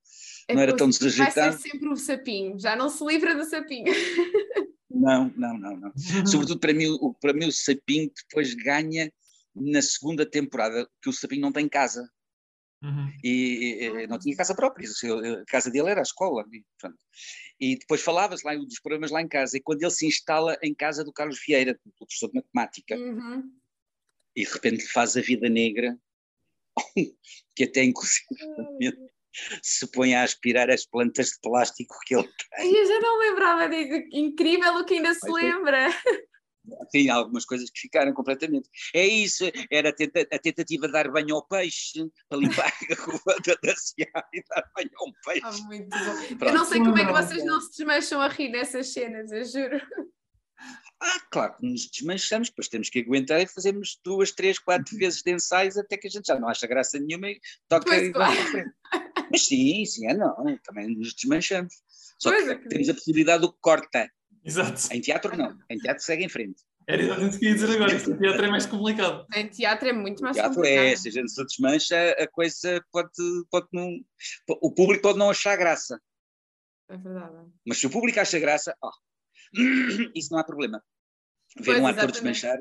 é não era tão desajeitado. Vai ser sempre o sapinho, já não se livra do sapinho. Não, não, não, não. Sobretudo para mim, o, para mim o sapinho depois ganha na segunda temporada, que o sapinho não tem casa. Uhum. E, e, não tinha casa própria, a casa dele era a escola. E, e depois falava-se lá dos problemas lá em casa, e quando ele se instala em casa do Carlos Vieira, do professor de matemática, uhum. e de repente lhe faz a vida negra, que até inclusive se põe a aspirar as plantas de plástico que ele tem. Eu já não lembrava, digo, incrível o que ainda se lembra. Tem algumas coisas que ficaram completamente. É isso, era a, tenta, a tentativa de dar banho ao peixe, para limpar a rua da cidade e dar banho ao peixe. Ah, muito bom. Eu não sei como é que vocês não se desmancham a rir nessas cenas, eu juro. Ah, claro que nos desmanchamos, depois temos que aguentar e fazemos duas, três, quatro vezes de ensaios até que a gente já não acha graça nenhuma e toca pois, e claro. Mas sim, sim, é não, também nos desmanchamos. Só pois que é, temos a possibilidade do corta. Exato. Em teatro não, em teatro segue em frente. Era exatamente o que ia dizer agora, em teatro é mais complicado. Em teatro é muito mais teatro complicado. é, se a gente se desmancha, a coisa pode, pode não. O público pode não achar graça. É verdade. Mas se o público acha graça, oh, isso não há problema. Ver pois, um ator desmanchar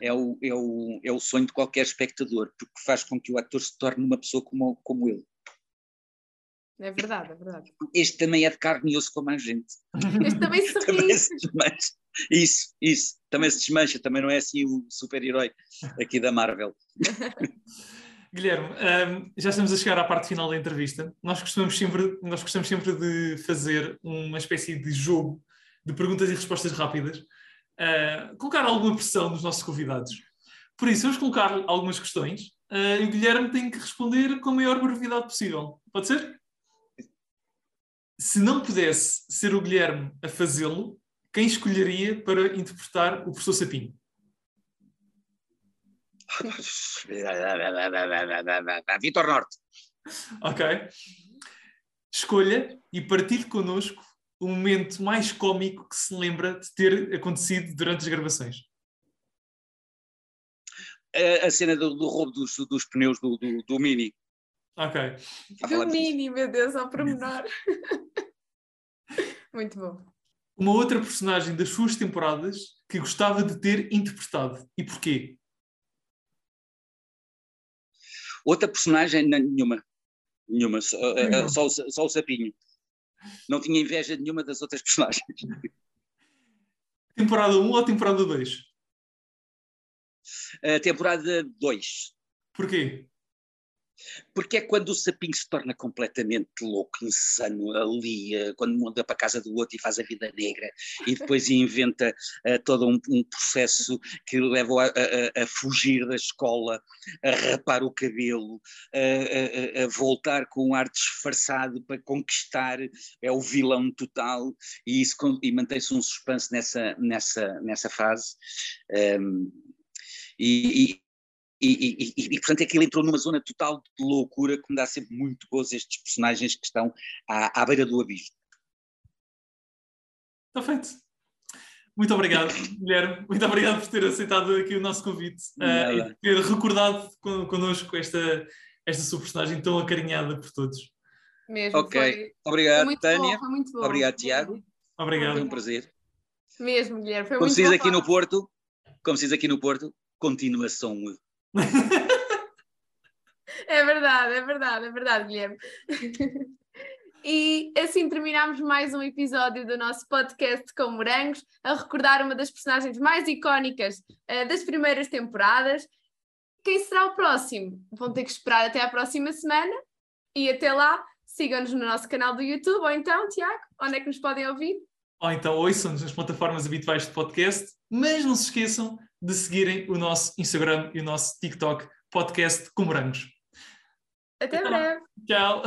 é o, é, o, é o sonho de qualquer espectador, porque faz com que o ator se torne uma pessoa como, como ele. É verdade, é verdade. Este também é de carne e osso como a gente. Este também se também se desmancha. Isso, isso. Também se desmancha, também não é assim o super-herói aqui da Marvel. Guilherme, um, já estamos a chegar à parte final da entrevista. Nós gostamos sempre, nós gostamos sempre de fazer uma espécie de jogo de perguntas e respostas rápidas, uh, colocar alguma pressão nos nossos convidados. Por isso, vamos colocar algumas questões uh, e o Guilherme tem que responder com a maior brevidade possível. Pode ser? Se não pudesse ser o Guilherme a fazê-lo, quem escolheria para interpretar o professor Sapinho? Vitor Norte. Ok. Escolha e partilhe connosco o momento mais cómico que se lembra de ter acontecido durante as gravações. A, a cena do, do roubo dos, dos, pneus do, do, do Mini. Ok. Do Mini, meu Deus, ao pormenor. Muito bom. Uma outra personagem das suas temporadas que gostava de ter interpretado. E porquê? Outra personagem, nenhuma. Nenhuma, só, uh, só, só, o sapinho. Não tinha inveja nenhuma das outras personagens. Temporada 1 ou temporada 2? A temporada 2. Porquê? Porque é quando o sapinho se torna completamente louco, insano, ali, eh, quando muda para a casa do outro e faz a vida negra, e depois inventa uh, todo um, um, processo que o leva a, a, a, fugir da escola, a rapar o cabelo, a, a, voltar com um ar disfarçado para conquistar, é o vilão total, e, isso, e mantém-se um suspense nessa, nessa, nessa fase. Um, e, e, e, e, e, portanto é que ele entrou numa zona total de loucura que me dá sempre muito gozo estes personagens que estão à, à beira do abismo. Está feito. Muito obrigado, Guilherme. Muito obrigado por ter aceitado aqui o nosso convite uh, e ter recordado con connosco esta, esta sua personagem tão acarinhada por todos. Mesmo. Ok. Foi, obrigado, foi Tânia. Bom, muito bom. Obrigado, Tiago. Obrigado. Foi um prazer. Mesmo, Guilherme. Foi como muito se diz bom aqui no Porto, como se diz aqui no Porto, continuação. É verdade, é verdade, é verdade, Guilherme. E assim terminamos mais um episódio do nosso podcast com morangos, a recordar uma das personagens mais icónicas uh, das primeiras temporadas. Quem será o próximo? Vão ter que esperar até à próxima semana e até lá sigam-nos no nosso canal do YouTube ou então, Tiago, onde é que nos podem ouvir? Ou então ouçam-nos nas plataformas habituais de podcast, mas não se esqueçam de seguirem o nosso Instagram e o nosso TikTok podcast com morangos. Até breve. Tchau.